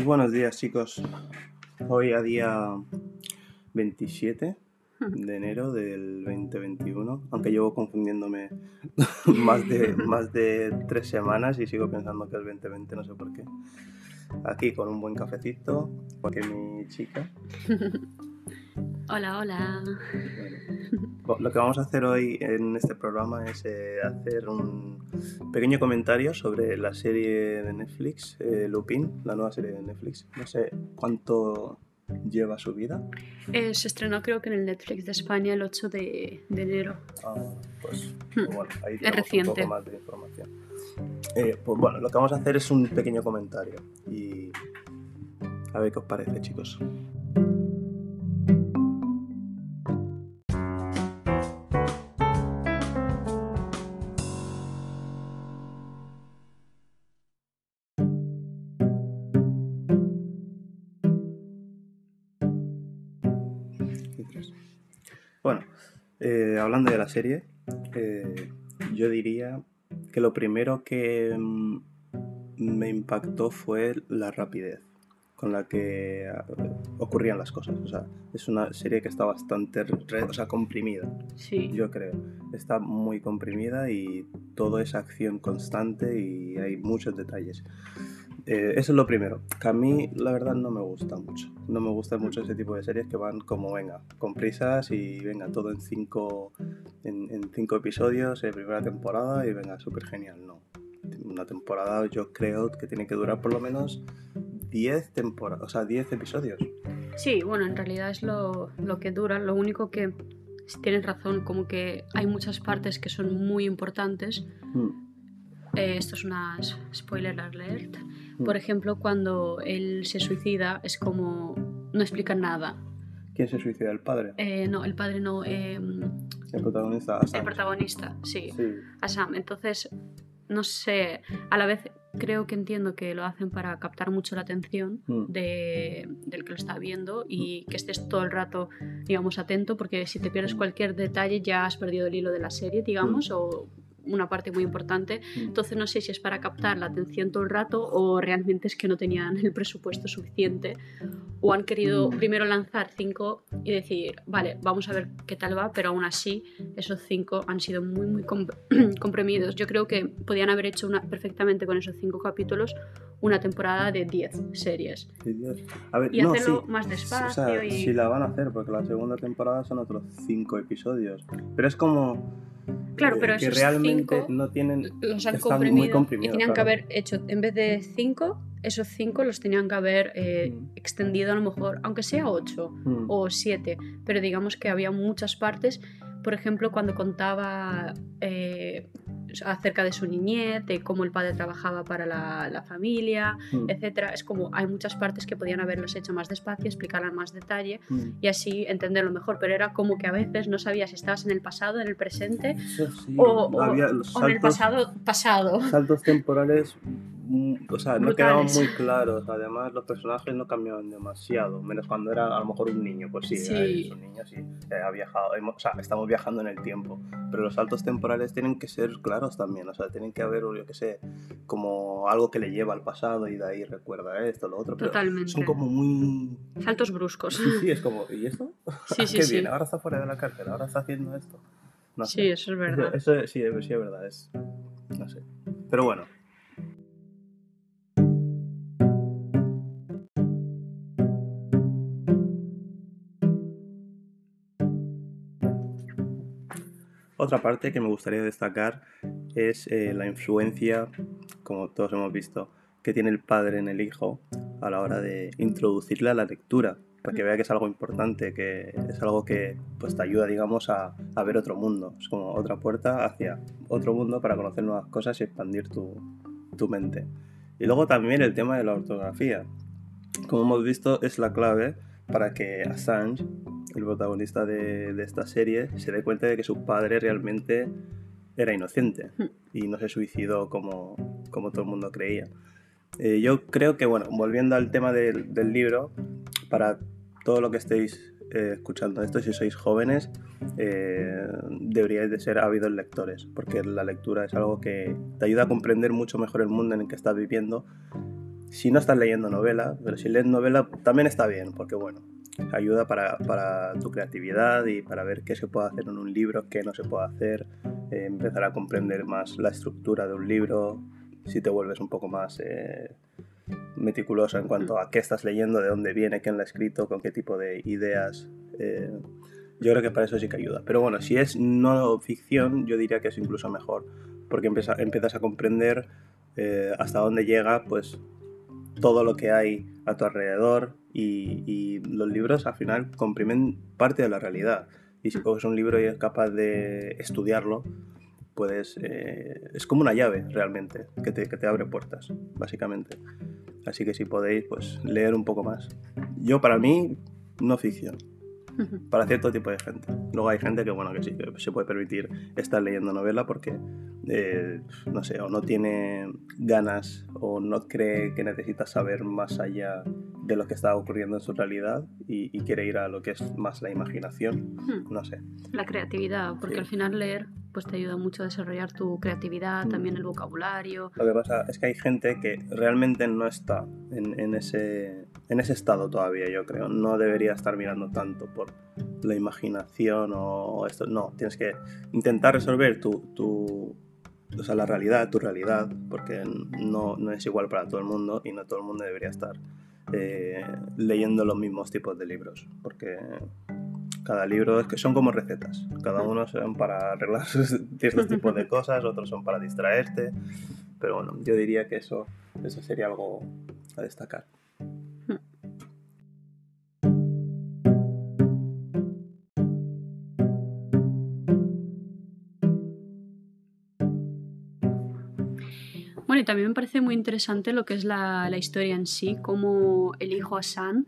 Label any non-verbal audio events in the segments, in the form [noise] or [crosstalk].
Pues buenos días chicos. Hoy a día 27 de enero del 2021, aunque llevo confundiéndome [laughs] más de, más de tres semanas y sigo pensando que es 2020, no sé por qué. Aquí con un buen cafecito, porque mi chica. [laughs] Hola, hola. Lo que vamos a hacer hoy en este programa es eh, hacer un pequeño comentario sobre la serie de Netflix, eh, Lupin, la nueva serie de Netflix. No sé cuánto lleva su vida. Eh, se estrenó creo que en el Netflix de España el 8 de, de enero. Ah, pues, Hmm. pues bueno, ahí Es tenemos reciente. un poco más de información. Eh, pues bueno, lo que vamos a hacer es un pequeño comentario y a ver qué os parece, chicos. Hablando de la serie, eh, yo diría que lo primero que mm, me impactó fue la rapidez con la que ah, ocurrían las cosas. O sea, es una serie que está bastante o sea, comprimida, Sí. yo creo. Está muy comprimida y todo es acción constante y hay muchos detalles. Eh, eso es lo primero, que a mí la verdad no me gusta mucho. No me gusta mucho ese tipo de series que van como, venga, con prisas y venga, todo en cinco, en, en cinco episodios, en primera temporada y venga, súper genial. No, una temporada yo creo que tiene que durar por lo menos 10 temporadas, o sea, 10 episodios. Sí, bueno, en realidad es lo, lo que dura. Lo único que, si tienes razón, como que hay muchas partes que son muy importantes. Mm, Eh, esto es una spoiler alert. Mm. Por ejemplo, cuando él se suicida, es como. No explican nada. ¿Quién se suicida? ¿El padre? Eh, no, el padre no. eh, El protagonista. el protagonista, sí. Sí. Entonces, no sé, a la vez creo que entiendo que lo hacen para captar mucho la atención Mm. de, del que lo está viendo y que estés todo el rato, digamos, atento, porque si te pierdes cualquier detalle ya has perdido el hilo de la serie, digamos, o una parte muy importante. Mm. Entonces no sé si es para captar la atención todo el rato o realmente es que no tenían el presupuesto suficiente o han querido Mm. primero lanzar cinco y decir, vale, vamos a ver qué tal va, pero aún así esos cinco han sido muy, muy com- [clears throat] comprimidos. Yo creo que podían haber hecho una, perfectamente con esos cinco capítulos una temporada de 10 series. Sí. A ver, Y no, hacerlo sí. más O despacio sea, y... sí la van a hacer, porque la segunda temporada son otros cinco episodios. Pero es como. Claro, pero que esos realmente cinco no tienen. los han están comprimido, muy comprimidos, y tenían claro. que haber hecho, en vez de cinco, esos cinco los tenían que haber eh, Mm. extendido a lo mejor, aunque sea ocho Mm, o siete, pero digamos que había muchas partes, por ejemplo, cuando contaba eh, acerca de su niñez, de cómo el padre trabajaba para la, la familia, mm, etcétera, es como hay muchas partes que podían haberlas hecho más despacio, explicarlas más detalle mm. y así entenderlo mejor, pero era como que a veces no sabías si estabas en el pasado, en el presente sí, o, en el pasado pasado. saltos temporales. mm, O sea, no quedaban muy claros. Además, los personajes no cambiaban demasiado. Menos cuando era a lo mejor un niño. Pues sí, Sí. es un niño, sí. eh, ha viajado. o sea, estamos viajando en el tiempo. Pero los saltos temporales tienen que ser claros también. O sea, tienen que haber, yo qué sé, como algo que le lleva al pasado y de ahí recuerda esto, lo otro. Pero Totalmente. son como muy. Saltos bruscos. Sí, sí, es como. ¿Y esto? Sí, [laughs] sí, Qué sí. bien, ahora está fuera de la cárcel, ahora está haciendo esto. No Sí, sé. eso es verdad. Eso, eso sí, sí, es verdad. Es, no sé. Pero bueno. Otra parte que me gustaría destacar es eh, la influencia, como todos hemos visto, que tiene el padre en el hijo a la hora de introducirle a la lectura, para que vea que es algo importante, que es algo que pues, te ayuda, digamos, a, a ver otro mundo. Es como otra puerta hacia otro mundo para conocer nuevas cosas y expandir tu, tu mente. Y luego también el tema de la ortografía. Como hemos visto, es la clave para que Assange, el protagonista de, de esta serie, se dé cuenta de que su padre realmente era inocente Hmm. y no se suicidó como, como todo el mundo creía. Eh, yo creo que, bueno, volviendo al tema del, del libro, para todo lo que estéis eh, escuchando esto, si sois jóvenes, eh, deberíais de ser ávidos lectores, porque la lectura es algo que te ayuda a comprender mucho mejor el mundo en el que estás viviendo. Si no estás leyendo novela, pero si lees novela también está bien, porque bueno, ayuda para, para tu creatividad y para ver qué se puede hacer en un libro, qué no se puede hacer, eh, empezar a comprender más la estructura de un libro, si te vuelves un poco más eh, meticuloso en cuanto a qué estás leyendo, de dónde viene, quién lo ha escrito, con qué tipo de ideas. eh, yo creo que para eso sí que ayuda. Pero bueno, si es no ficción, yo diría que es incluso mejor, porque empieza- empiezas a comprender eh, hasta dónde llega pues todo lo que hay a tu alrededor y, los libros al final comprimen parte de la realidad. Y si coges un libro y es capaz de estudiarlo, puedes... eh, es como una llave realmente, que te, que te abre puertas, básicamente. Así que si podéis, pues leer un poco más. Yo para mí, no ficción, para cierto tipo de gente. Luego hay gente que, bueno, que sí, que se puede permitir estar leyendo novela porque, eh, no sé, o no tiene ganas o no cree que necesita saber más allá de lo que está ocurriendo en su realidad y, y quiere ir a lo que es más la imaginación. No sé. La creatividad, porque Sí. al final leer pues te ayuda mucho a desarrollar tu creatividad, también el vocabulario. Lo que pasa es que hay gente que realmente no está en, en ese, en ese estado todavía, yo creo. No debería estar mirando tanto por la imaginación o esto. No, tienes que intentar resolver tu, tu- o sea, la realidad, tu realidad, porque no, no es igual para todo el mundo y no todo el mundo debería estar eh, leyendo los mismos tipos de libros, porque cada libro es que son como recetas. Cada uno son para arreglar [laughs] ciertos [laughs] tipos de cosas, otros son para distraerte. Pero bueno, yo diría que eso, eso sería algo a destacar. Bueno, y también me parece muy interesante lo que es la, la historia en sí, cómo el hijo Hassan,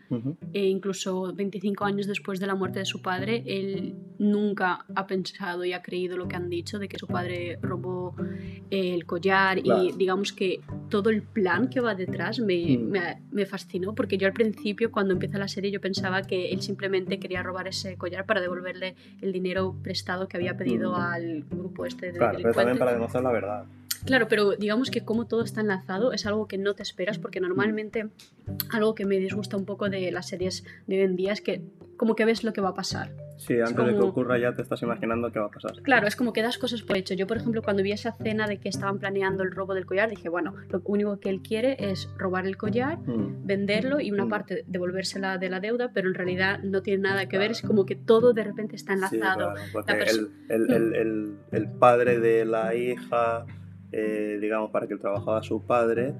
e incluso 25 años después de la muerte de su padre, él nunca ha pensado y ha creído lo que han dicho de que su padre robó el collar Claro. y digamos que todo el plan que va detrás me, Mm. me- me fascinó porque yo al principio cuando empieza la serie yo pensaba que él simplemente quería robar ese collar para devolverle el dinero prestado que había pedido Mm. al grupo este de Claro, pero también para demostrar la verdad. Claro, pero digamos que como todo está enlazado es algo que no te esperas porque normalmente algo que me disgusta un poco de las series de hoy en día es que como que ves lo que va a pasar. Sí, antes de que como- ocurra ya te estás imaginando qué va a pasar. Claro, es como que das cosas por hecho. Yo, por ejemplo, cuando vi esa escena de que estaban planeando el robo del collar, dije, bueno, lo único que él quiere es robar el collar, Mm. venderlo y una Mm. parte devolvérsela de la deuda, pero en realidad no tiene nada que ver, es como que todo de repente está Sí, enlazado. claro, porque el- el- el- el padre de la hija, eh, digamos, para que trabajaba su padre,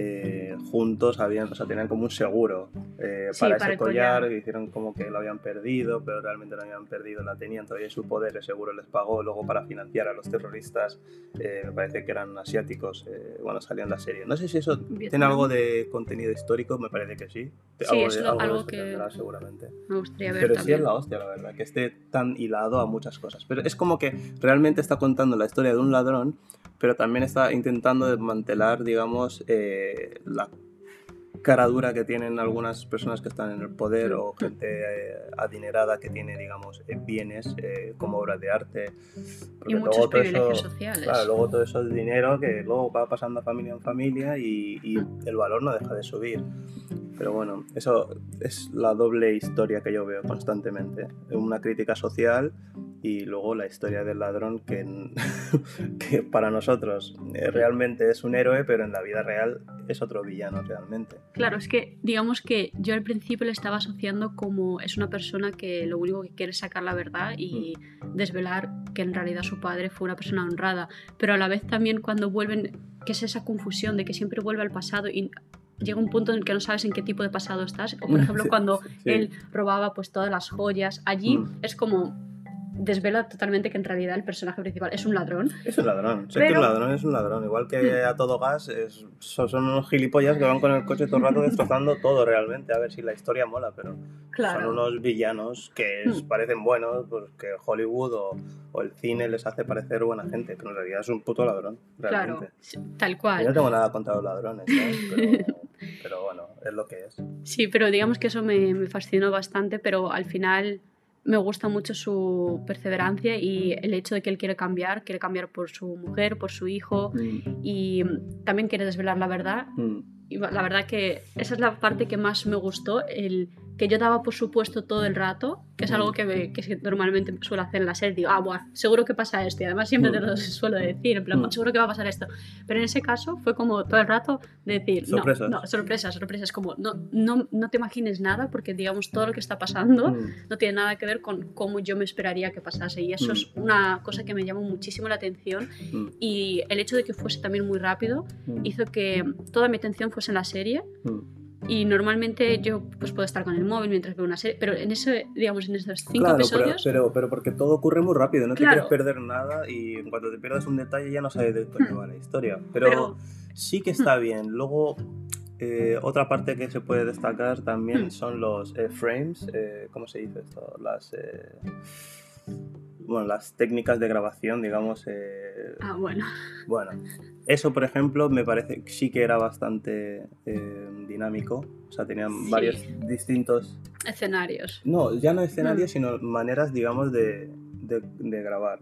eh, juntos habían, o sea, tenían como un seguro eh, Sí, para, para ese collar, collar. que hicieron como que lo habían perdido, pero realmente no habían perdido, la tenían todavía en su poder, el seguro les pagó luego para financiar a los terroristas, eh, me parece que eran asiáticos, eh, bueno, salían en la serie. No sé si eso tiene Vietnam. algo de contenido histórico, me parece que sí. Sí, algo es lo- algo algo que- tendrá seguramente. Me gustaría ver Pero sí también. es la hostia, la verdad, que esté tan hilado a muchas cosas. Pero es como que realmente está contando la historia de un ladrón, pero también está intentando desmantelar, digamos, eh, la cara dura que tienen algunas personas que están en el poder o gente eh, adinerada que tiene, digamos, eh, bienes eh, como obras de arte. Porque y muchos luego todo privilegios eso- sociales. Claro, luego todo eso es dinero que luego va pasando familia en familia y, y el valor no deja de subir. Pero bueno, eso es la doble historia que yo veo constantemente. Una crítica social y luego la historia del ladrón que, [laughs] que para nosotros eh, realmente es un héroe, pero en la vida real es otro villano realmente. Claro, es que digamos que yo al principio le estaba asociando como es una persona que lo único que quiere es sacar la verdad y desvelar que en realidad su padre fue una persona honrada, pero a la vez también cuando vuelven, que es esa confusión de que siempre vuelve al pasado y llega un punto en el que no sabes en qué tipo de pasado estás, o por [laughs] ejemplo cuando sí. él robaba pues todas las joyas, allí Mm. es como desvela totalmente que en realidad el personaje principal es un ladrón. Es un ladrón. Sé que un ladrón es un ladrón. Igual que a todo gas, es- son, unos gilipollas que van con el coche todo el rato destrozando todo realmente. A ver si la historia mola, pero Claro. son unos villanos que es- Mm. parecen buenos, porque Hollywood o, o el cine les hace parecer buena gente, pero en realidad es un puto ladrón, Claro, realmente. sí, tal Yo no cual. tengo nada contra los ladrones, ¿no? [laughs] pero, pero bueno, es lo que es. Sí, pero digamos que eso me, me fascinó bastante, pero al final me gusta mucho su perseverancia y el hecho de que él quiere cambiar, quiere cambiar por su mujer, por su hijo y mm, también quiere desvelar la verdad. Mm. Y la verdad que esa es la parte que más me gustó, el que yo daba por supuesto todo el rato, que es algo que, me- que normalmente suelo hacer en la serie. Digo, ah, buah, seguro que pasa esto. Y además siempre te Mm. lo suelo decir, en plan, Mm. seguro que va a pasar esto. Pero en ese caso fue como todo el rato de decir, Sorpresas. no, no, sorpresas, sorpresas. Como, no, no, no te imagines nada porque, digamos, todo lo que está pasando Mm. no tiene nada que ver con cómo yo me esperaría que pasase. Y eso Mm. es una cosa que me llamó muchísimo la atención. Mm. Y el hecho de que fuese también muy rápido Mm. hizo que toda mi atención fuese en la serie. Y normalmente yo pues puedo estar con el móvil mientras veo una serie, pero en ese, digamos, en esos cinco Claro, pero, episodios, pero, pero porque todo ocurre muy rápido, no te quieres perder nada y en cuanto te pierdas un detalle ya no sabes de Hmm. va la historia. Pero, Pero- sí que está bien. Luego, eh, otra parte que se puede destacar también Hmm. son los eh, frames, eh, ¿cómo se dice esto? Las, eh, bueno, las técnicas de grabación, digamos. eh, ah, bueno, bueno, eso por ejemplo me parece que sí que era bastante eh, dinámico. O sea, tenían Sí. varios distintos escenarios. no, ya no escenarios, sino maneras, digamos, de, de- de grabar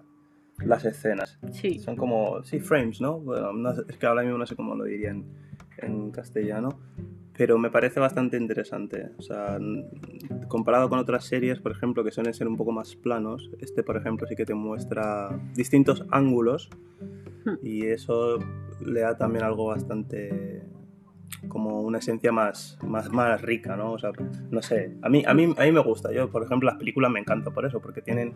las escenas. Sí, Son como, sí, frames, ¿no? Bueno, no es que ahora mismo no sé cómo lo diría en, en castellano, pero me parece bastante interesante. O sea, n- comparado con otras series, por ejemplo, que suelen ser un poco más planos, este, por ejemplo, sí que te muestra distintos ángulos Hmm. y eso le da también algo bastante como una esencia más, más, más rica, ¿no? O sea, no sé, a mí, a, mí, a mí me gusta. Yo, por ejemplo, las películas me encantan por eso, porque tienen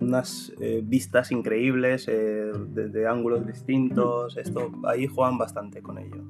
unas eh, vistas increíbles eh, de, de ángulos distintos. Esto, ahí juegan bastante con ello.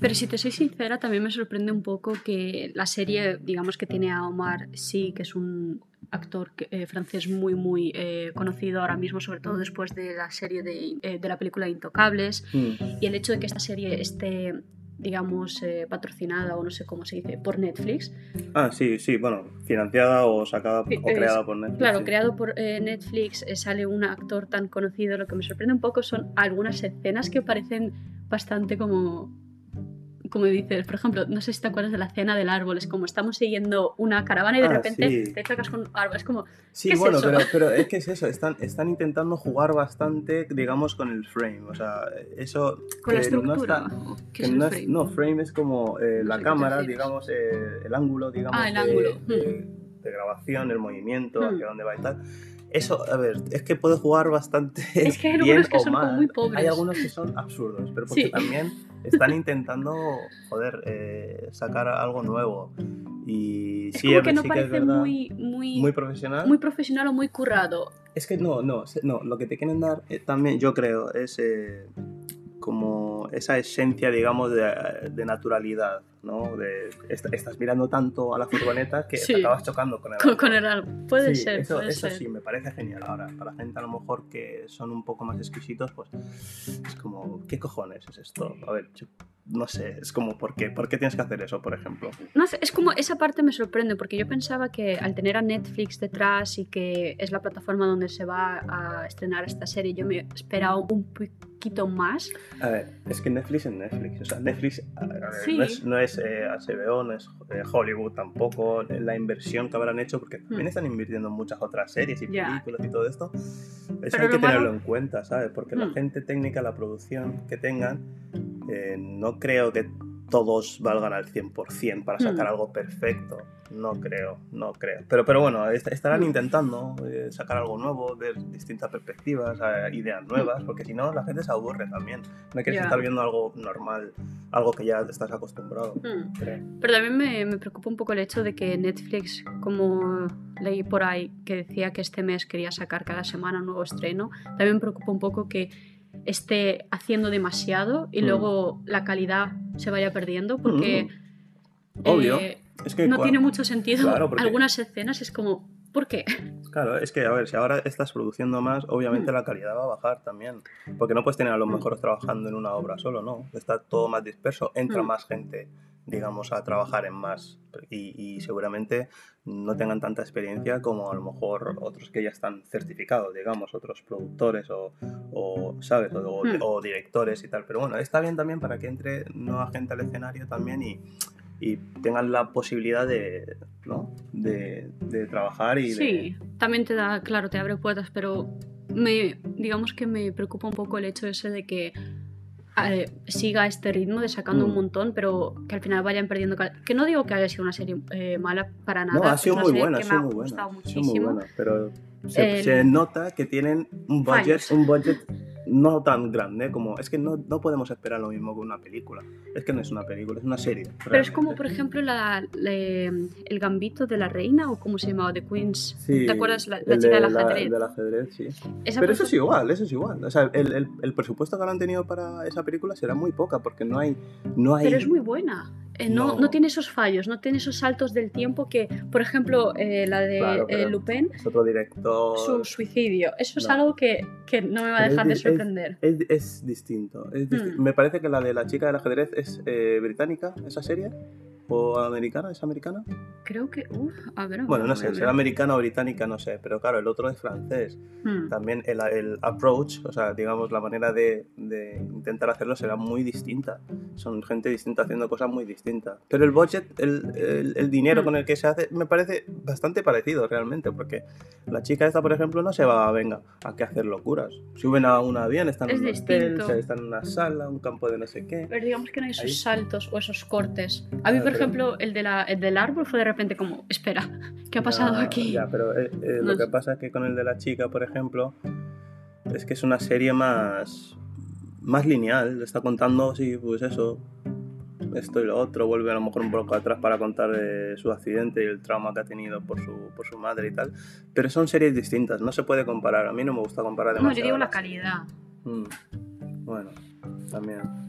Pero si te soy sincera, también me sorprende un poco que la serie, digamos que tiene a Omar Sy, que es un actor eh, francés muy, muy eh, conocido ahora mismo, sobre todo después de la serie de, eh, de la película Intocables, Mm. y el hecho de que esta serie esté digamos eh, patrocinada o no sé cómo se dice por Netflix Ah, sí, sí, bueno, financiada o sacada Sí, o creada por Netflix. Claro, sí. creado por eh, Netflix eh, sale un actor tan conocido. Lo que me sorprende un poco son algunas escenas que parecen bastante como. Como dices, por ejemplo, no sé si te acuerdas de la cena del árbol, es como estamos siguiendo una caravana y de Ah, repente sí. te chocas con un árbol, es como, Sí, ¿Qué es bueno, eso? pero, pero [laughs] es que es eso, están, están intentando jugar bastante, digamos, con el frame. O sea, eso. con la que no estructura. está- ¿o ¿Qué que es no, es- frame? no, frame es como eh, No la sé qué te cámara, digamos, eh, el ángulo, digamos, Ah, el de, ángulo, de- de grabación, el movimiento, hacia dónde va y tal. Eso, a ver, es que puede jugar bastante [laughs] Es que hay bien algunos que son mal. muy pobres. Hay algunos que son absurdos, pero porque Sí. también están intentando, joder, eh, sacar algo nuevo. Y Es sí, como que no sí que es parece verdad, muy, muy, muy profesional. muy profesional o muy currado. Es que no, no, no, lo que te quieren dar eh, también, yo creo, es eh, como esa esencia, digamos, de, de naturalidad, ¿no? De, est- estás mirando tanto a la furgoneta que Sí. te acabas chocando con el Con, árbol. con el árbol. Puede Sí, ser, eso, puede eso ser. sí, me parece genial. Ahora, para gente a lo mejor que son un poco más exquisitos, pues es como, ¿qué cojones es esto? A ver, no sé, es como, ¿por qué? ¿Por qué tienes que hacer eso, por ejemplo? No sé, es como esa parte me sorprende porque yo pensaba que al tener a Netflix detrás y que es la plataforma donde se va a estrenar esta serie, yo me esperaba un poquito más. A ver, es que Netflix es Netflix. O sea, Netflix a ver, Sí. no es, no es eh, HBO, no es eh, Hollywood tampoco. La inversión que habrán hecho, porque también Hmm. están invirtiendo en muchas otras series y películas y todo esto. Eso Pero hay que malo- tenerlo en cuenta, ¿sabes? Porque la Hmm. gente técnica, la producción que tengan, eh, no creo que todos valgan al 100% para sacar Hmm. algo perfecto. No creo, no creo. Pero, pero bueno, est- estarán Hmm. intentando eh, sacar algo nuevo, ver distintas perspectivas, eh, ideas nuevas, porque si no, la gente se aburre también. No quieres estar viendo algo normal, algo que ya estás acostumbrado. Creo. Pero también me, me preocupa un poco el hecho de que Netflix, como leí por ahí, que decía que este mes quería sacar cada semana un nuevo estreno, también me preocupa un poco que esté haciendo demasiado y Mm. luego la calidad se vaya perdiendo porque Obvio. eh, Es que no tiene mucho sentido. Claro, [laughs] porque- Algunas escenas es como, ¿por qué? [laughs] Claro, es que, a ver, si ahora estás produciendo más, obviamente Mm. la calidad va a bajar también. Porque no puedes tener a los Mm. mejores trabajando en una obra solo, ¿no? Está todo más disperso, entra Mm. más gente, digamos, a trabajar en más. Y, y seguramente no tengan tanta experiencia como a lo mejor otros que ya están certificados, digamos, otros productores o, o, ¿sabes? O, o- Mm. o directores y tal. Pero bueno, está bien también para que entre nueva gente al escenario también y, y tengan la posibilidad de, ¿no? de, de trabajar y de... Sí, también te da, claro, te abre puertas, pero me, digamos que me preocupa un poco el hecho ese de que eh, siga este ritmo de sacando Mm. un montón, pero que al final vayan perdiendo. cal- Que no digo que haya sido una serie eh, mala para nada. No, ha sido muy buena, ha sido muy buena. muchísimo. buena, pero se, El- se nota que tienen un budget, Fallos. un budget no tan grande como... Es que no, no podemos esperar lo mismo que una película. Es que no es una película, es una serie. Pero es como, realmente. por ejemplo, la, la- el gambito de la reina, o como se llamaba, The Queen's. Sí, ¿Te acuerdas? La, la chica de del la- ajedrez. del ajedrez, sí. Esa Pero eso es igual, eso es igual. O sea, el, el- el presupuesto que han tenido para esa película será muy poca porque no hay... No hay Pero es muy buena. Eh, no, No. no. tiene esos fallos, no tiene esos saltos del tiempo que, por ejemplo, eh, la de Claro, eh, Lupin, Es otro director... su suicidio. Eso es No. algo que, que no me va a es dejar de es- sorprender. Es, es distinto. es disti- Mm. Me parece que la de la chica del ajedrez es británica, esa serie. ¿O americana? ¿Es americana? Creo que. a ver. Bueno, no sé, será americana o británica, no sé. Pero claro, el otro es francés. Hmm. También el, el approach, o sea, digamos, la manera de, de intentar hacerlo será muy distinta. Son gente distinta haciendo cosas muy distintas. Pero el budget, el, el- el dinero Mm. con el que se hace, me parece bastante parecido realmente. Porque la chica esta, por ejemplo, no se va, venga, a que hacer locuras. Suben a un avión, están en Es un hotel, distinto. se- están en una sala, un campo de no sé qué. Pero digamos que no hay esos Ahí. saltos o esos cortes. A mí, pero- ejemplo, el, de la, el del árbol fue de repente como, espera, ¿qué ha pasado aquí? Ya, pero eh, eh, No lo que pasa es que con el de la chica, por ejemplo, es que es una serie más, más lineal. Está contando, sí, pues eso, esto y lo otro. Vuelve a lo mejor un poco atrás para contar eh, su accidente y el trauma que ha tenido por su, por su madre y tal. Pero son series distintas, no se puede comparar. A mí no me gusta comparar No, demasiado. yo digo la calidad. Mm, Bueno, también.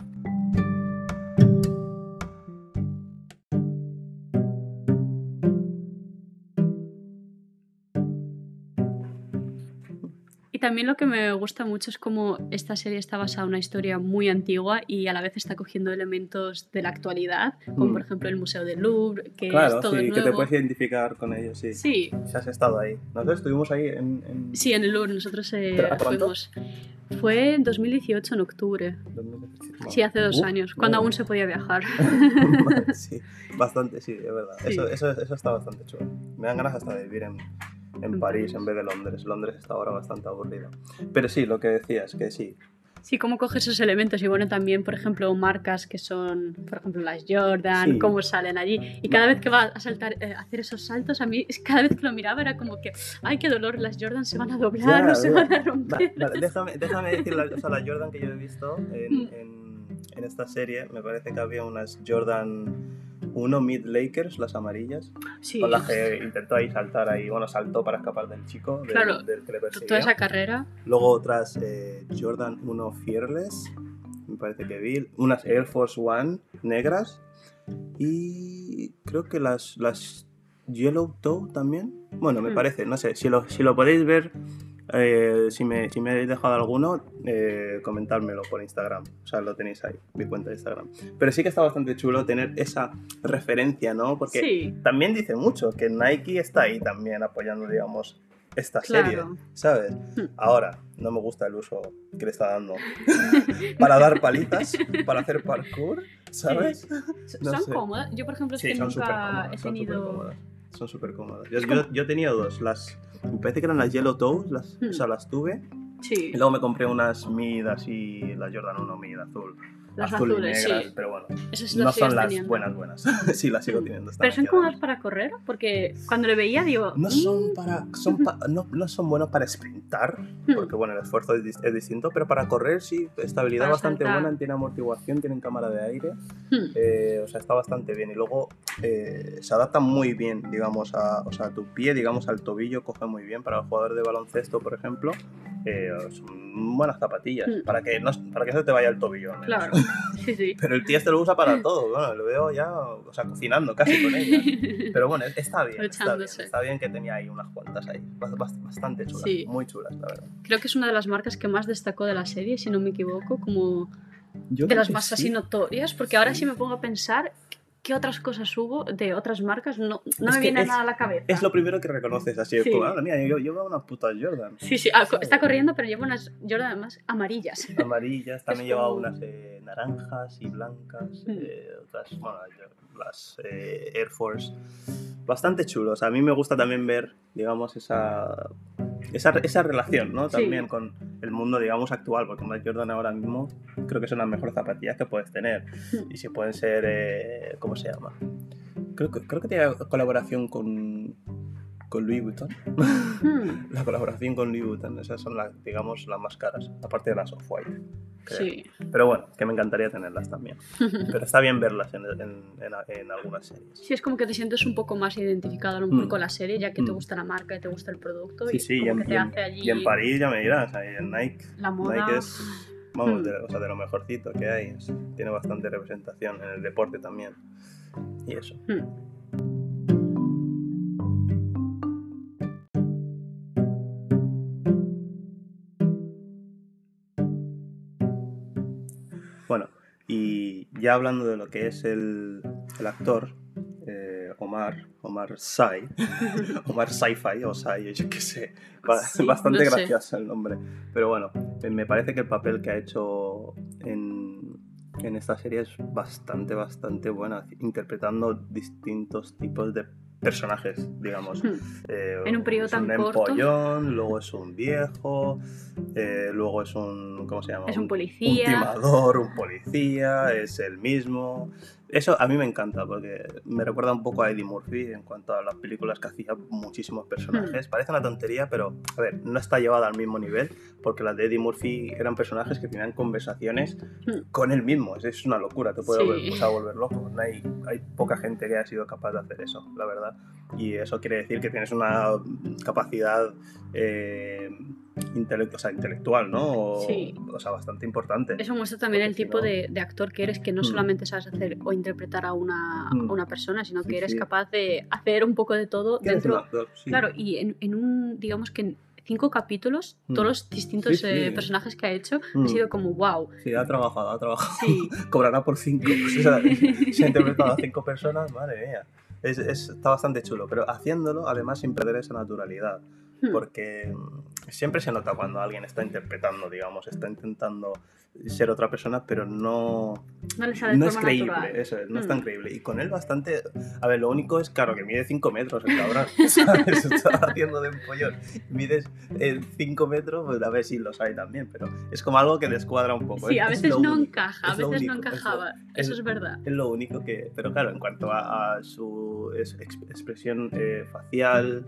Y también lo que me gusta mucho es como esta serie está basada en una historia muy antigua y a la vez está cogiendo elementos de la actualidad, como Mm. por ejemplo el Museo del Louvre, que Claro, es todo sí, que te nuevo. puedes identificar con ellos, sí. Sí, Si has estado ahí. Nosotros estuvimos ahí en... en... sí, en el Louvre nosotros eh, ¿Pero a fuimos. Fue en 2018, en octubre. Sí, hace dos años, cuando aún se podía viajar. [laughs] sí, bastante, sí, es verdad. Sí. Eso, eso, eso está bastante chulo. Me dan ganas hasta de vivir en, en París en vez de Londres. Londres está ahora bastante aburrido. Pero sí, lo que decías, que sí. Sí, cómo coge esos elementos y bueno, también, por ejemplo, marcas que son, por ejemplo, las Jordan, Sí. cómo salen allí. Y cada vez que va a saltar, eh, a hacer esos saltos, a mí, cada vez que lo miraba era como que, ay, qué dolor, las Jordan se van a doblar Ya, o se van a romper. vale, [laughs] déjame, déjame decir la, o sea, la Jordan que yo he visto en, Mm. en, en esta serie. Me parece que había unas Jordan 1 Mid Lakers, las amarillas, Sí, con las que intentó ahí saltar ahí. Bueno, saltó para escapar del chico, del, Claro, del que le perseguía. toda esa carrera. Luego otras eh, Jordan 1 Fearless, me parece que vi. Unas Air Force One negras. Y creo que las, las Yellow Toe también. Bueno, me Hmm. parece, no sé. Si lo, si lo podéis ver, eh, si, me, si me habéis dejado alguno, eh, comentármelo por Instagram. O sea, lo tenéis ahí, mi cuenta de Instagram. Pero sí que está bastante chulo tener esa referencia, ¿no? Porque Sí, también dice mucho que Nike está ahí también apoyando, digamos, esta serie, claro. ¿sabes? Hmm. Ahora, no me gusta el uso que le está dando para dar palitas, para hacer parkour, ¿sabes? No son sé. cómodas. Yo, por ejemplo, es Sí, que nunca he tenido. Son súper cómodas. Yo, yo, yo tenido dos, las, me parece que eran las Yellow Toes, las, Hmm. o sea, las tuve, Sí, y luego me compré unas Mid así, la Jordan 1 Mid azul, las azul azules, y negras, sí. pero bueno, Esas no las son las teniendo. buenas buenas, [laughs] sí, las sigo Mm. teniendo. Pero son cómodas además. para correr, porque cuando le veía digo. No "Mm, son para. Son pa- no, no son buenos para sprintar, Hmm. porque bueno, el esfuerzo es, es distinto, pero para correr sí, estabilidad Para bastante saltar. buena, tiene amortiguación, tienen cámara de aire, mm". eh, o sea, está bastante bien. Y luego eh, se adaptan muy bien, digamos, a, o sea, tu pie, digamos, al tobillo, coge muy bien. Para el jugador de baloncesto, por ejemplo, eh, son buenas zapatillas, Mm. para, que no, para que no se te vaya el tobillo. menos. Claro, sí, sí. Pero el tío este lo usa para [laughs] todo, bueno, lo veo ya, o sea, cocinando casi con ella. [laughs] Pero bueno, está bien, está bien, Echándose. está bien que tenía ahí unas cuantas ahí, bas- bas- bastante chulas, Sí. muy chulas, la verdad. Creo que es una de las marcas que más destacó de la serie, si no me equivoco, como Yo de las más así sí. notorias, porque ahora Sí. si me pongo a pensar qué otras cosas hubo de otras marcas, no, no me viene es- nada a la cabeza. Es lo primero que reconoces así, es Sí. como, mira, yo llevo unas putas Jordan. Sí, sí, ah, está corriendo, pero lleva unas Jordan además amarillas. [laughs] Amarillas, también lleva como- unas eh, naranjas y blancas, Mm. eh, otras, bueno, las eh, Air Force. Bastante chulos. A mí me gusta también ver, digamos, esa, esa, esa relación, ¿no? Sí. También con el mundo, digamos, actual, porque una Jordan ahora mismo creo que son las mejores zapatillas que puedes tener. Mm. Y si pueden ser, eh, ¿cómo se llama? Creo que, creo que tiene colaboración con, con Louis Vuitton. Hmm, [laughs] La colaboración con Louis Vuitton, esas son las, digamos, las más caras, aparte de las Off-White. Creo. sí. Pero bueno, que me encantaría tenerlas también. [laughs] Pero está bien verlas en, en- en- en algunas series. Sí, es como que te sientes un poco más identificado a lo mejor Mm. con la serie, ya que te Mm. gusta la marca y te gusta el producto. Sí, y sí, y en, que te y allí y en París ya me dirás, ahí en Nike. la moda. Nike es, vamos, de, [laughs] o sea, de lo mejorcito que hay. tiene bastante representación en el deporte también. Y eso. Mm. Ya hablando de lo que es el, el actor, eh, Omar, Omar Sy, [laughs] Omar Sci-Fi o Sy, yo qué sé, Sí, bastante sé. gracioso el nombre. Pero bueno, eh, me parece que el papel que ha hecho en, en esta serie es bastante, bastante bueno, interpretando distintos tipos de personajes, digamos. Hmm. Eh, En un periodo es tan un corto. empollón, luego es un viejo, eh, luego es un, ¿cómo se llama? Es un Un policía. timador, un policía, es el mismo. Eso a mí me encanta porque me recuerda un poco a Eddie Murphy en cuanto a las películas que hacía muchísimos Hmm. personajes. Parece una tontería, pero a ver, no está llevada al mismo nivel porque las de Eddie Murphy eran personajes que tenían conversaciones Hmm. con él mismo. Es, es una locura, te puede Sí. volver, o sea, volver loco. No hay, hay poca gente que haya sido capaz de hacer eso, la verdad. Y eso quiere decir que tienes una capacidad eh, intele- o sea, intelectual, ¿no? O, Sí. o sea, bastante importante. Eso muestra también el Porque si tipo no- de, de actor que eres, que no Mm. solamente sabes hacer o interpretar a una, Mm. a una persona, sino Sí, que eres sí. capaz de hacer un poco de todo dentro. actor, sí. Claro, y en, en un, digamos que en cinco capítulos, Mm. todos los distintos Sí, sí. eh, personajes que ha hecho, Mm. ha sido como wow. Sí, ha trabajado, ha trabajado. Sí, [laughs] Cobrará por cinco. O sea, [laughs] se ha interpretado a cinco personas, madre mía. Es, es- está bastante chulo, pero haciéndolo además sin perder esa naturalidad. Hmm. Porque mm, siempre se nota cuando alguien está interpretando, digamos, está intentando ser otra persona, pero no, no le sale no es creíble, natural. eso es, no es Mm. tan creíble. Y con él bastante... A ver, lo único es, claro, que mide 5 metros el cabrón, [laughs] ¿sabes? Está haciendo de empollón. Mides 5 metros, pues a ver si los hay también, pero es como algo que descuadra un poco. Sí, es- a es veces no único, encaja, a es veces no único, es encajaba. es- Eso es verdad. Es lo único que... Pero claro, en cuanto a, a su es- ex- expresión eh, facial,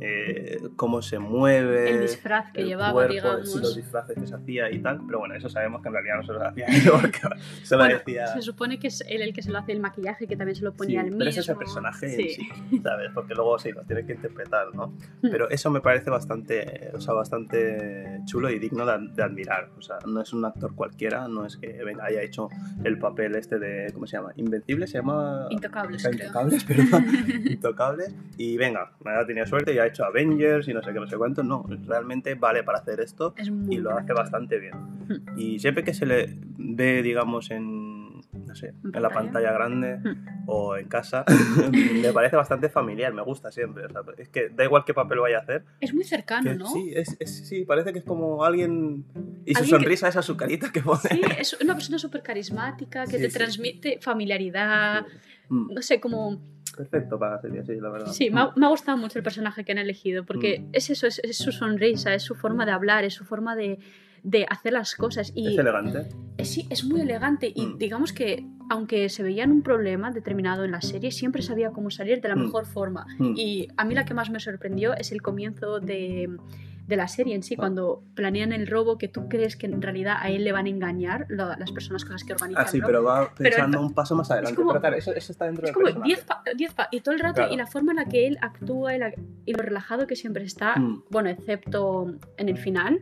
eh, cómo se mueve... El disfraz que el llevaba, cuerpo, digamos. los disfraces que se hacía y tal, pero bueno, eso sabemos que en realidad no se los hacía [laughs] se lo Bueno, decía... Se supone que es él el que se lo hace el maquillaje, que también se lo ponía Sí, él mismo. pero es ese personaje Sí. sí, ¿sabes? Porque luego sí, lo tienes que interpretar, ¿no? Hmm. Pero eso me parece bastante, o sea, bastante chulo y digno de, de admirar. O sea, no es un actor cualquiera, no es que venga, haya hecho el papel este de, ¿cómo se llama? Invencible, se llama... Intocables, creo. Intocables, perdón. [laughs] Intocables. Y venga, me ha tenido suerte y ha hecho Avengers y no sé qué, no sé cuánto. No, realmente vale para hacer esto Es y lo hace bastante bien. Hmm. Y siempre que se le ve, digamos, en, no sé, ¿En en la pantalla? grande Hmm. o en casa, [laughs] me parece bastante familiar, me gusta siempre. o sea, es que da igual qué papel vaya a hacer. Es muy cercano, que ¿no? sí, es, es- sí, parece que es como alguien... Y su Alguien que- sonrisa, esa su carita que pone. Sí, es una persona súper carismática que Sí, te sí. transmite familiaridad, Mm, no sé, como... Perfecto para la serie, sí, la verdad. Sí, me ha, me ha gustado mucho el personaje que han elegido, porque Mm. es eso, es, es su sonrisa, es su forma de hablar, es su forma de, de hacer las cosas. Y Es elegante. es, sí, es muy elegante y Mm. digamos que aunque se veía en un problema determinado en la serie, siempre sabía cómo salir de la Mm. mejor forma. Mm. Y a mí la que más me sorprendió es el comienzo de, de la serie en sí, Ah. cuando planean el robo que tú crees que en realidad a él le van a engañar lo- las personas con las que organizan. Ah, sí, ¿no? pero va Pero pensando el- un paso más adelante. como- pero claro, eso, eso está dentro Es del como personaje. 10 pa, 10 pa, y todo el rato, Claro. y la forma en la que él actúa y, la- y lo relajado que siempre está, Mm. bueno, excepto en el final,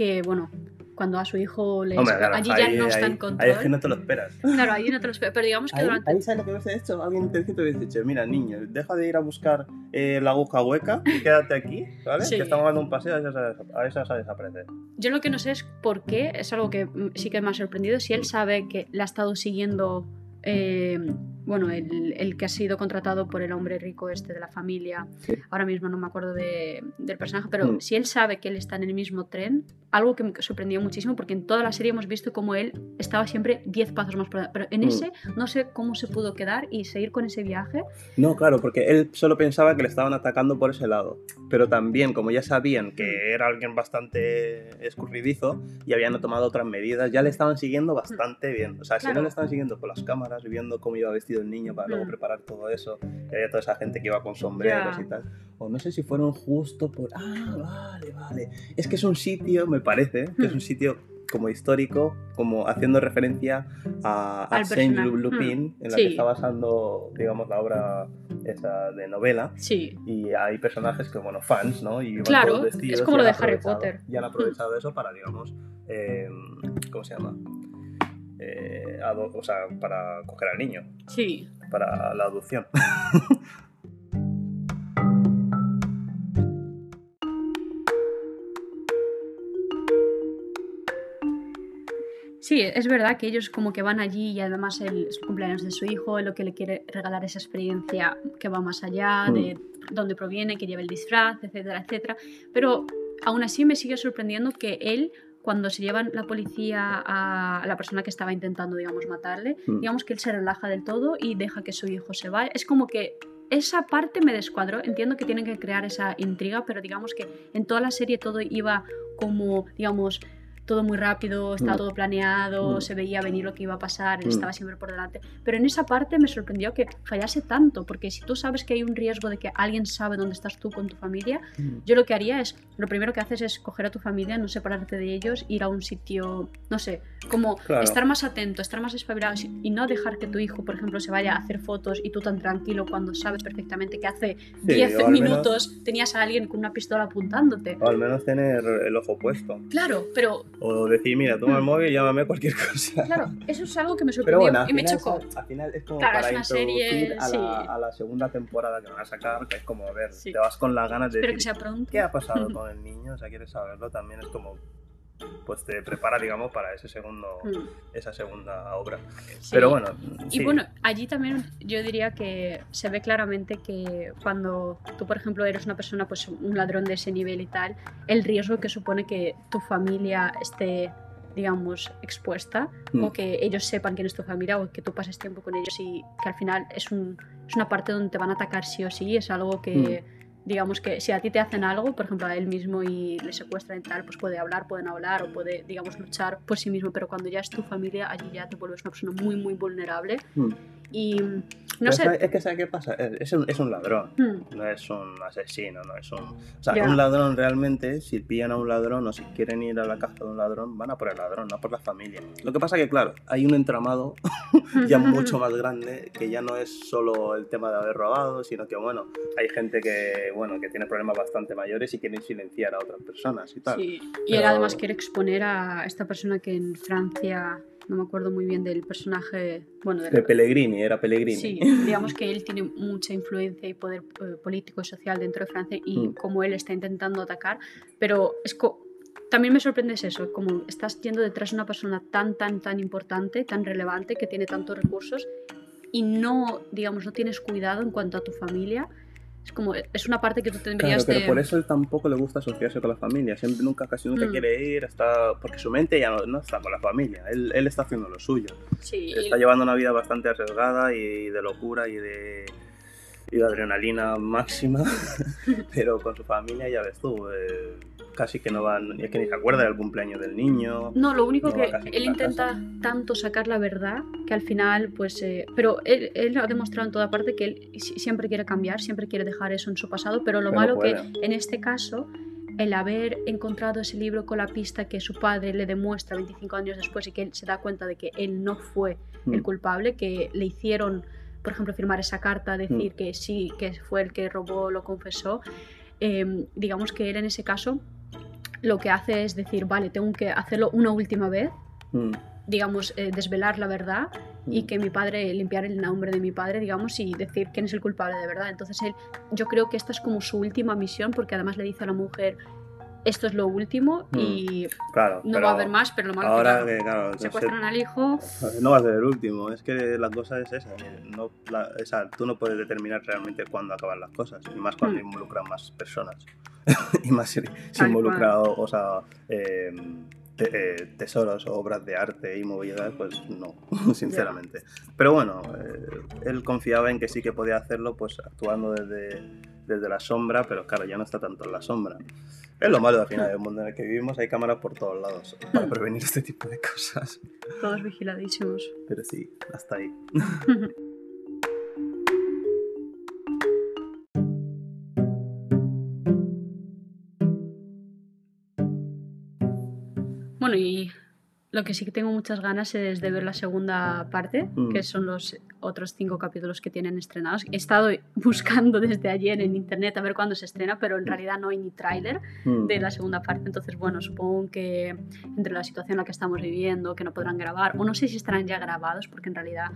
que, bueno, cuando a su hijo le... Hombre, claro, allí ahí- ya no está ahí- en control. Ahí es que no te lo esperas. Claro, allí no te lo espero. Pero digamos que Ahí, durante... ahí sabes lo que hubiese hecho. Alguien inteligente hubiese dicho, mira, niño, deja de ir a buscar eh, la aguja hueca y [laughs] quédate aquí, ¿vale? Sí. Que estamos dando un paseo, a esa, a esa a desaparecer. Yo lo que no sé es por qué, es algo que mm, sí que me ha sorprendido, si él sabe que la ha estado siguiendo, eh, bueno, el, el que ha sido contratado por el hombre rico este de la familia, Sí. ahora mismo no me acuerdo de- del personaje, pero Mm. si él sabe que él está en el mismo tren, algo que me sorprendió muchísimo, porque en toda la serie hemos visto como él estaba siempre 10 pasos más por delante, pero en Mm. ese no sé cómo se pudo quedar y seguir con ese viaje. No, claro, porque él solo pensaba que le estaban atacando por ese lado. Pero también, como ya sabían que era alguien bastante escurridizo y habían tomado otras medidas, ya le estaban siguiendo bastante bien. O sea, si no Claro. le estaban siguiendo con las cámaras, viendo cómo iba vestido el niño para luego Mm. preparar todo eso, y había toda esa gente que iba con sombreros Ya. y tal. O no sé si fueron justo por. Ah, vale, vale. Es que es un sitio, me parece, que es Mm. un sitio como histórico, como haciendo referencia a, a Saint. Lupin, en la Sí. que está basando, digamos, la obra esa de novela. Sí, Y hay personajes que, bueno, fans, ¿no? Y Claro, es como lo de Harry Potter. Y han aprovechado eso para, digamos, eh, ¿cómo se llama? Eh, ado- o sea, para coger al niño, sí. para la adopción. [laughs] Sí, es verdad que ellos como que van allí y además el, es el cumpleaños de su hijo, él lo que le quiere regalar esa experiencia que va más allá Mm. de dónde proviene, que lleva el disfraz, etcétera, etcétera. Pero aún así me sigue sorprendiendo que él, cuando se llevan la policía a la persona que estaba intentando, digamos, matarle, Mm. digamos que él se relaja del todo y deja que su hijo se vaya. Es como que esa parte me descuadró. Entiendo que tienen que crear esa intriga, pero digamos que en toda la serie todo iba como, digamos, todo muy rápido, estaba Mm. todo planeado, Mm. se veía venir lo que iba a pasar, él Mm. estaba siempre por delante. Pero en esa parte me sorprendió que fallase tanto, porque si tú sabes que hay un riesgo de que alguien sabe dónde estás tú con tu familia, yo lo que haría es, lo primero que haces es coger a tu familia, no separarte de ellos, ir a un sitio, no sé, como Claro. estar más atento, estar más espabilado y no dejar que tu hijo, por ejemplo, se vaya a hacer fotos y tú tan tranquilo cuando sabes perfectamente que hace 10 o al menos- minutos tenías a alguien con una pistola apuntándote. O al menos tener el ojo puesto. Claro, pero O decir, mira, toma el móvil y llámame cualquier cosa. claro, eso es algo que me sorprendió bueno, y me chocó. es- al final es como Claro, para es una introducir serie, a, sí. la, a la segunda temporada que van a sacar, que es como, a ver, Sí. te vas con las ganas de Espero que decir, sea pronto. ¿qué ha pasado [laughs] con el niño? O sea, quieres saberlo, también es como, pues te prepara, digamos, para ese segundo, Mm, esa segunda obra. sí. Pero bueno, Y sí. bueno, allí también yo diría que se ve claramente que cuando tú, por ejemplo, eres una persona, pues un ladrón de ese nivel y tal, el riesgo que supone que tu familia esté, digamos, expuesta, Mm. o que ellos sepan quién es tu familia, o que tú pases tiempo con ellos y que al final es, un, es una parte donde te van a atacar sí o sí, es algo que... Mm. Digamos que si a ti te hacen algo, por ejemplo a él mismo y le secuestran y tal, pues puede hablar, pueden hablar o puede, digamos, luchar por sí mismo, pero cuando ya es tu familia, allí ya te vuelves una persona muy, muy vulnerable Mm. Y no Pero sé. ¿sabes- Es que, ¿sabes qué pasa? Es, un, es un ladrón. hmm, No es un asesino, no es un... O sea, un ladrón realmente, si pillan a un ladrón o si quieren ir a la casa de un ladrón, van a por el ladrón, no por la familia. Lo que pasa que, claro, hay un entramado [laughs] ya mucho más grande que ya no es solo el tema de haber robado, sino que, bueno, hay gente que, bueno, que tiene problemas bastante mayores y quieren silenciar a otras personas y tal. Sí. Y él además quiere exponer a esta persona que en Francia, no me acuerdo muy bien del personaje, bueno, de De la- Pellegrini, era Pellegrini. Sí, [laughs] digamos que él tiene mucha influencia y poder eh, político y social dentro de Francia y Mm. como él está intentando atacar, pero es co- también me sorprende es eso, como estás yendo detrás de una persona tan, tan, tan importante, tan relevante, que tiene tantos recursos y no, digamos, no tienes cuidado en cuanto a tu familia. Es como, es una parte que tú Claro, tendrías pero de... por eso él tampoco le gusta asociarse con la familia. Siempre, nunca, casi nunca Mm. quiere ir, está, porque su mente ya no, no está con la familia. Él, él está haciendo lo suyo. Sí, Está llevando una vida bastante arriesgada y de locura y de, y de adrenalina máxima, [laughs] pero con su familia ya ves tú, eh, casi que no van, es que ni se acuerda del cumpleaños del niño. No, lo único No que él intenta tanto sacar la verdad que al final, pues. eh, pero él, él ha demostrado en toda parte que él si- siempre quiere cambiar, siempre quiere dejar eso en su pasado, pero lo Pero malo que puede. en este caso, el haber encontrado ese libro con la pista que su padre le demuestra 25 años después y que él se da cuenta de que él no fue el Mm. culpable, que le hicieron, por ejemplo, firmar esa carta, decir Mm. que sí, que fue el que robó, lo confesó. eh, digamos que él en ese caso lo que hace es decir, vale, tengo que hacerlo una última vez, Mm, digamos, eh, desvelar la verdad y mm. que mi padre, limpiar el nombre de mi padre, digamos, y decir quién es el culpable de verdad. Entonces él, yo creo que esta es como su última misión porque además le dice a la mujer, esto es lo último Mm. y Claro, no va a haber más, pero lo malo Ahora que que, claro, claro, no sé- secuestran al hijo. No va a ser el último, es que la cosa es esa. que No, la- o sea, tú no puedes determinar realmente cuándo acaban las cosas, y más cuando Hmm. involucran más personas. [laughs] y más si, involucra, o sea, eh, te- eh, tesoros o obras de arte y movilidad, pues no, [laughs] sinceramente. Pero bueno, eh, él confiaba en que sí que podía hacerlo, pues actuando desde, desde la sombra, pero claro, ya no está tanto en la sombra. Es lo malo al final del mundo en el que vivimos, hay cámaras por todos lados para [laughs] prevenir este tipo de cosas. Todos vigiladísimos. Pero sí, hasta ahí. [laughs] Bueno, y lo que sí que tengo muchas ganas es de ver la segunda parte, Mm. que son los otros cinco capítulos que tienen estrenados. He estado [laughs] buscando desde ayer en internet a ver cuándo se estrena, pero en realidad no hay ni tráiler Mm. de la segunda parte. Entonces, bueno, supongo que entre la situación en la que estamos viviendo, que no podrán grabar, o no sé si estarán ya grabados, porque en realidad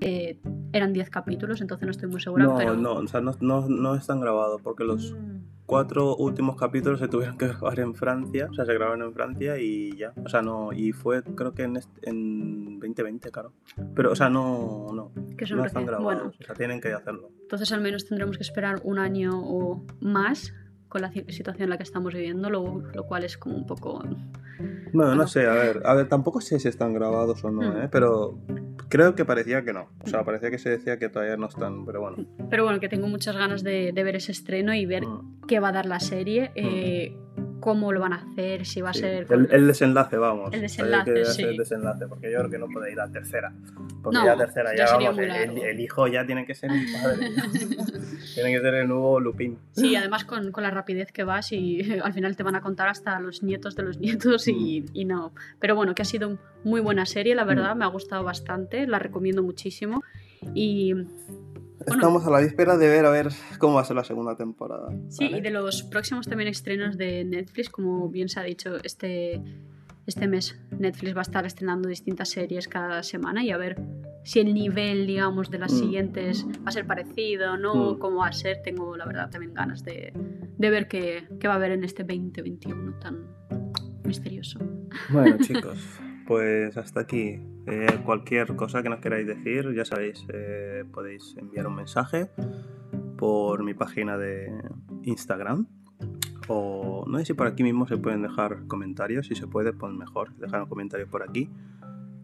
eh, eran 10 capítulos, entonces no estoy muy segura. No, pero... no, o sea, no, no, no están grabados porque los Mm. Cuatro últimos capítulos se tuvieron que [laughs] grabar en Francia, o sea, se grabaron en Francia y ya, o sea, no, y fue creo que en, en 2020, claro. Pero, o sea, no, no, Que son no están grabados, Bueno, o sea, tienen que hacerlo. entonces al menos tendremos que esperar un año o más con la ci- situación en la que estamos viviendo, lo, lo cual es como un poco... Bueno, no sé, a ver, a ver, tampoco sé si están grabados o no, Mm. ¿eh? Pero creo que parecía que no, o sea, parecía que se decía que todavía no están, pero bueno. Pero bueno, que tengo muchas ganas de, de ver ese estreno y ver Mm. qué va a dar la serie, eh, cómo lo van a hacer, si va a Sí, ser... El, el desenlace, vamos. El desenlace, que sí. el desenlace, porque yo creo que no puede ir a tercera. Porque No, ya tercera ya ya, vamos, el, el hijo ya tiene que ser el padre. [laughs] tiene que ser el nuevo Lupín. Sí, además con, con la rapidez que vas y [laughs] al final te van a contar hasta los nietos de los nietos y, Mm. y no. Pero bueno, que ha sido muy buena serie, la verdad, me ha gustado bastante, la recomiendo muchísimo. Y Estamos a la víspera de ver a ver cómo va a ser la segunda temporada. sí, ¿vale? y de los próximos también estrenos de Netflix, como bien se ha dicho, este, este mes Netflix va a estar estrenando distintas series cada semana y a ver si el nivel, digamos, de las Mm. siguientes va a ser parecido, ¿no? Mm. Cómo va a ser. Tengo, la verdad, también ganas de, de ver qué, qué va a haber en este 2021 tan misterioso. Bueno, chicos, [laughs] pues hasta aquí. Eh, cualquier cosa que nos queráis decir, ya sabéis, eh, podéis enviar un mensaje por mi página de Instagram. O no sé si por aquí mismo se pueden dejar comentarios. Si se puede, pues mejor. Dejar un comentario por aquí.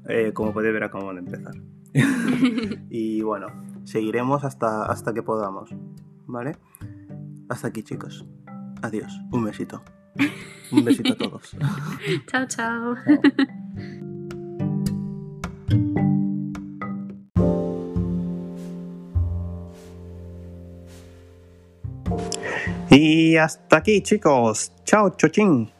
Eh, como podéis ver, acabamos de empezar. [laughs] [laughs] y bueno, seguiremos hasta, hasta que podamos. ¿Vale? Hasta aquí, chicos. Adiós. Un besito. Un besito a todos. [laughs] chao, chao. Chao. Y hasta aquí, chicos. Chao, chochín.